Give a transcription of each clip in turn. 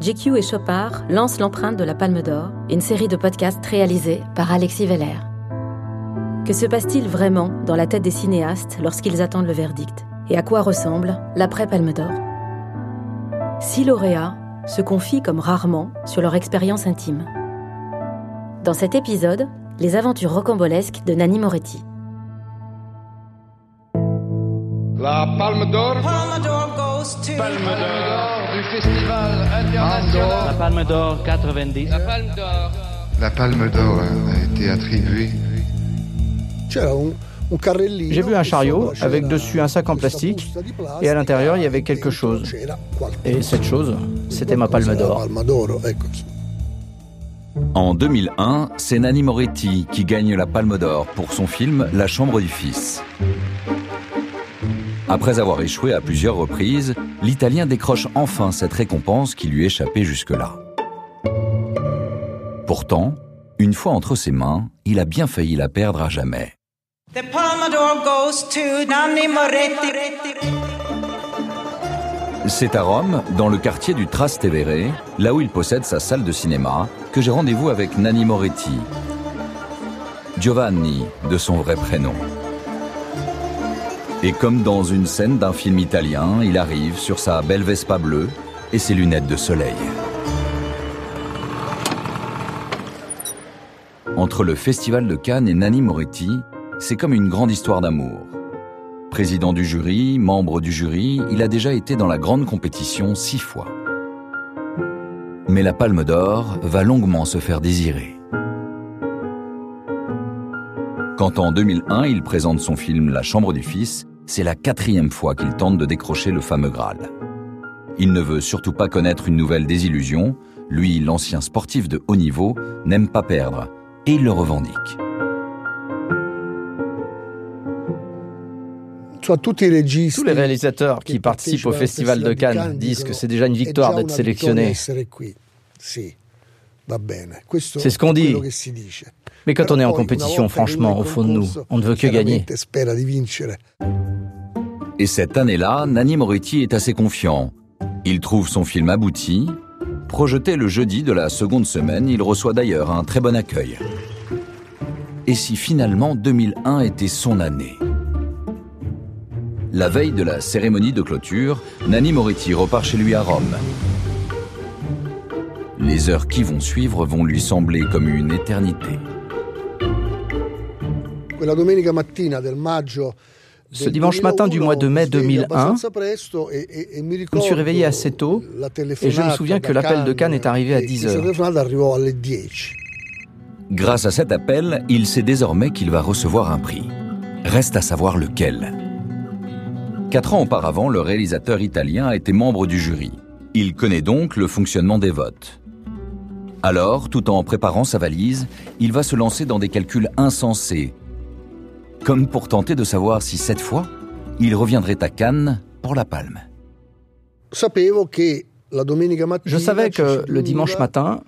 GQ et Chopard lancent l'empreinte de la Palme d'Or, une série de podcasts réalisés par Alexis Veller. Que se passe-t-il vraiment dans la tête des cinéastes lorsqu'ils attendent le verdict? Et à quoi ressemble l'après Palme d'Or? Six lauréats se confient comme rarement sur leur expérience intime. Dans cet épisode, les aventures rocambolesques de Nanni Moretti. La Palme d'Or. Palme d'Or goes to. Palme d'Or du Festival international. La Palme d'Or 90. La Palme d'Or. La Palme d'Or a été attribuée. J'ai vu un chariot avec dessus un sac en plastique et à l'intérieur il y avait quelque chose. Et cette chose, c'était ma palme d'or. En 2001, c'est Nanni Moretti qui gagne la Palme d'Or pour son film La Chambre du Fils. Après avoir échoué à plusieurs reprises, l'Italien décroche enfin cette récompense qui lui échappait jusque-là. Pourtant, une fois entre ses mains, il a bien failli la perdre à jamais. C'est à Rome, dans le quartier du Trastevere, là où il possède sa salle de cinéma, que j'ai rendez-vous avec Nanni Moretti. Giovanni, de son vrai prénom. Et comme dans une scène d'un film italien, il arrive sur sa belle Vespa bleue et ses lunettes de soleil. Entre le Festival de Cannes et Nanni Moretti, c'est comme une grande histoire d'amour. Président du jury, membre du jury, il a déjà été dans la grande compétition six fois. Mais la Palme d'Or va longuement se faire désirer. Quand en 2001 il présente son film La Chambre du Fils, c'est la quatrième fois qu'il tente de décrocher le fameux Graal. Il ne veut surtout pas connaître une nouvelle désillusion, lui, l'ancien sportif de haut niveau, n'aime pas perdre, et il le revendique. Tous les réalisateurs qui participent au Festival de Cannes disent que c'est déjà une victoire d'être sélectionné. C'est ce qu'on dit. Mais quand on est en compétition, franchement, au fond de nous, on ne veut que gagner. Et cette année-là, Nanni Moretti est assez confiant. Il trouve son film abouti. Projeté le jeudi de la seconde semaine, il reçoit d'ailleurs un très bon accueil. Et si finalement 2001 était son année? La veille de la cérémonie de clôture, Nanni Moretti repart chez lui à Rome. Les heures qui vont suivre vont lui sembler comme une éternité. Ce dimanche matin du mois de mai 2001, je me suis réveillé assez tôt et je me souviens que l'appel de Cannes est arrivé à 10 heures. Grâce à cet appel, il sait désormais qu'il va recevoir un prix. Reste à savoir lequel. Quatre ans auparavant, le réalisateur italien a été membre du jury. Il connaît donc le fonctionnement des votes. Alors, tout en préparant sa valise, il va se lancer dans des calculs insensés, comme pour tenter de savoir si cette fois, il reviendrait à Cannes pour la palme. Je savais que le dimanche matin,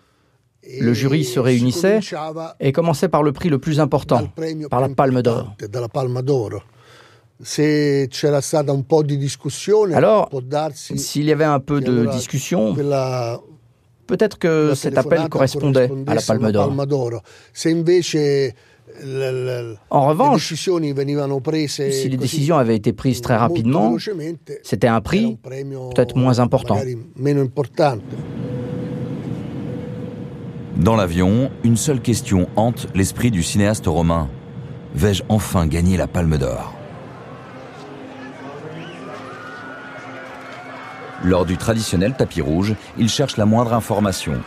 le jury se réunissait et commençait par le prix le plus important, par la Palme d'Or. Alors, s'il y avait un peu de discussion, peut-être que cet appel correspondait à la Palme d'Or. En revanche, si les décisions avaient été prises très rapidement, c'était un prix peut-être moins important. Dans l'avion, une seule question hante l'esprit du cinéaste romain. Vais-je enfin gagner la Palme d'Or? Lors du traditionnel tapis rouge, il cherche la moindre information.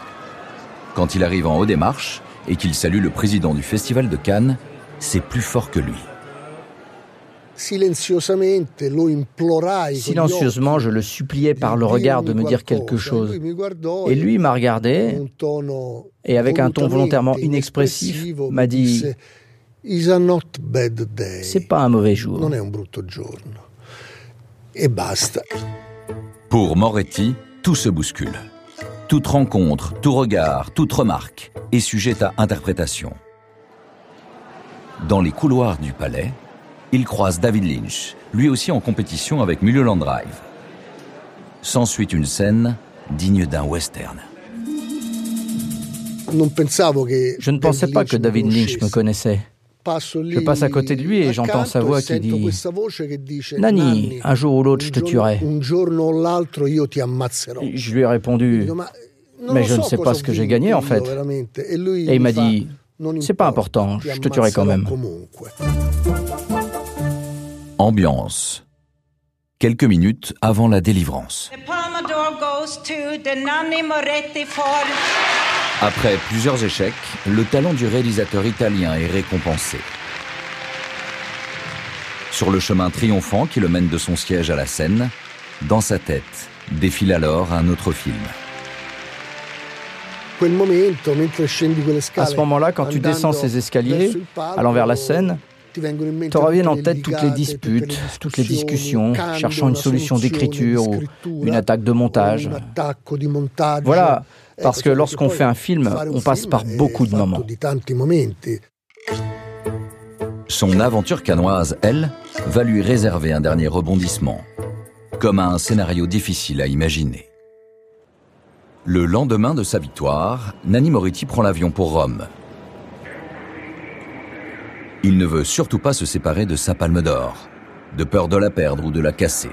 Quand il arrive en haut des marches et qu'il salue le président du Festival de Cannes, c'est plus fort que lui. Silencieusement, je le suppliais par le regard de me dire quelque chose. Et lui m'a regardé et avec un ton volontairement inexpressif m'a dit C'est pas un mauvais jour. Et basta. Pour Moretti, tout se bouscule. Toute rencontre, tout regard, toute remarque est sujette à interprétation. Dans les couloirs du palais, il croise David Lynch, lui aussi en compétition avec Mulholland Drive. S'ensuit une scène digne d'un western. Je ne pensais pas que David Lynch me connaissait. Je passe à côté de lui et j'entends sa voix qui dit Nani, un jour ou l'autre je te tuerai. Je lui ai répondu Mais je ne sais pas ce que j'ai gagné en fait. Et il m'a dit C'est pas important, je te tuerai quand même. Ambiance. Quelques minutes avant la délivrance. Après plusieurs échecs, le talent du réalisateur italien est récompensé. Sur le chemin triomphant qui le mène de son siège à la scène, dans sa tête défile alors un autre film. À ce moment-là, quand tu descends ces escaliers, allant vers la scène, te reviennent en tête toutes les disputes, toutes les discussions, cherchant une solution d'écriture ou une attaque de montage. Voilà, parce que lorsqu'on fait un film, on passe par beaucoup de moments. Son aventure canoise, elle, va lui réserver un dernier rebondissement, comme un scénario difficile à imaginer. Le lendemain de sa victoire, Nanni Moretti prend l'avion pour Rome. Il ne veut surtout pas se séparer de sa palme d'or, de peur de la perdre ou de la casser.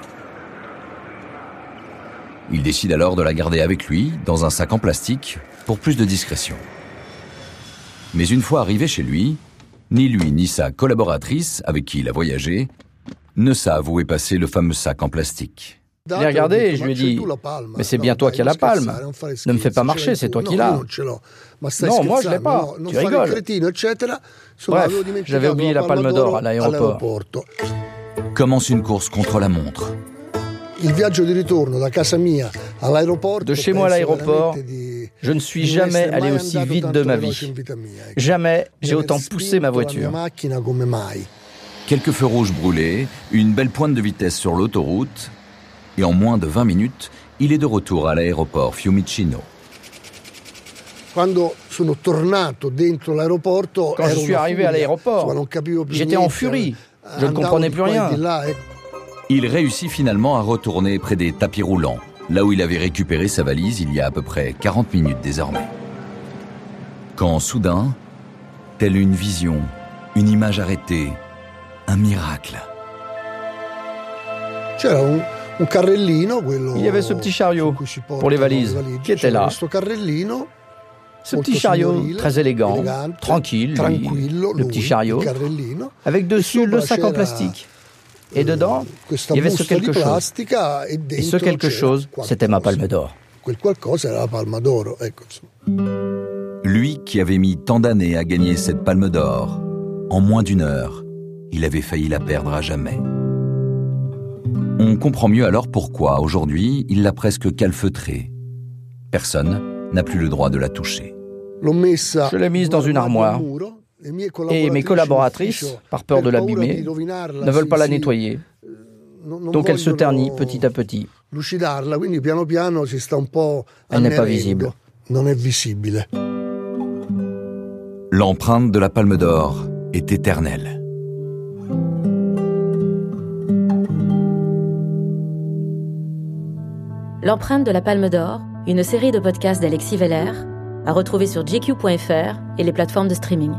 Il décide alors de la garder avec lui, dans un sac en plastique, pour plus de discrétion. Mais une fois arrivé chez lui, ni lui ni sa collaboratrice, avec qui il a voyagé, ne savent où est passé le fameux sac en plastique. Je l'ai regardé et je lui ai dit Mais c'est bien toi qui as la palme. Ne me fais pas marcher, c'est toi qui l'as. Non, moi je l'ai pas. Tu rigoles. Bref, j'avais oublié la palme d'or à l'aéroport. Commence une course contre la montre. De chez moi à l'aéroport, je ne suis jamais allé aussi vite de ma vie. Jamais j'ai autant poussé ma voiture. Quelques feux rouges brûlés, une belle pointe de vitesse sur l'autoroute, et en moins de 20 minutes, il est de retour à l'aéroport Fiumicino. Quand je suis arrivé à l'aéroport, j'étais en furie. Je ne comprenais plus rien. Il réussit finalement à retourner près des tapis roulants, là où il avait récupéré sa valise il y a à peu près 40 minutes désormais. Quand soudain, telle une vision, une image arrêtée, un miracle. Il y avait ce petit chariot pour les valises qui était là. Ce petit chariot très élégant, tranquille, le petit chariot, avec dessus le sac en plastique. Et dedans, il y avait ce quelque chose. Et ce quelque chose, c'était ma palme d'or. Lui qui avait mis tant d'années à gagner cette palme d'or, en moins d'une heure, il avait failli la perdre à jamais. On comprend mieux alors pourquoi, aujourd'hui, il l'a presque calfeutrée. Personne n'a plus le droit de la toucher. Je l'ai mise dans une armoire et mes collaboratrices, par peur de l'abîmer, ne veulent pas la nettoyer. Donc elle se ternit petit à petit. Elle n'est pas visible. L'empreinte de la palme d'or est éternelle. L'empreinte de la palme d'or, une série de podcasts d'Alexis Veller, à retrouver sur gq.fr et les plateformes de streaming.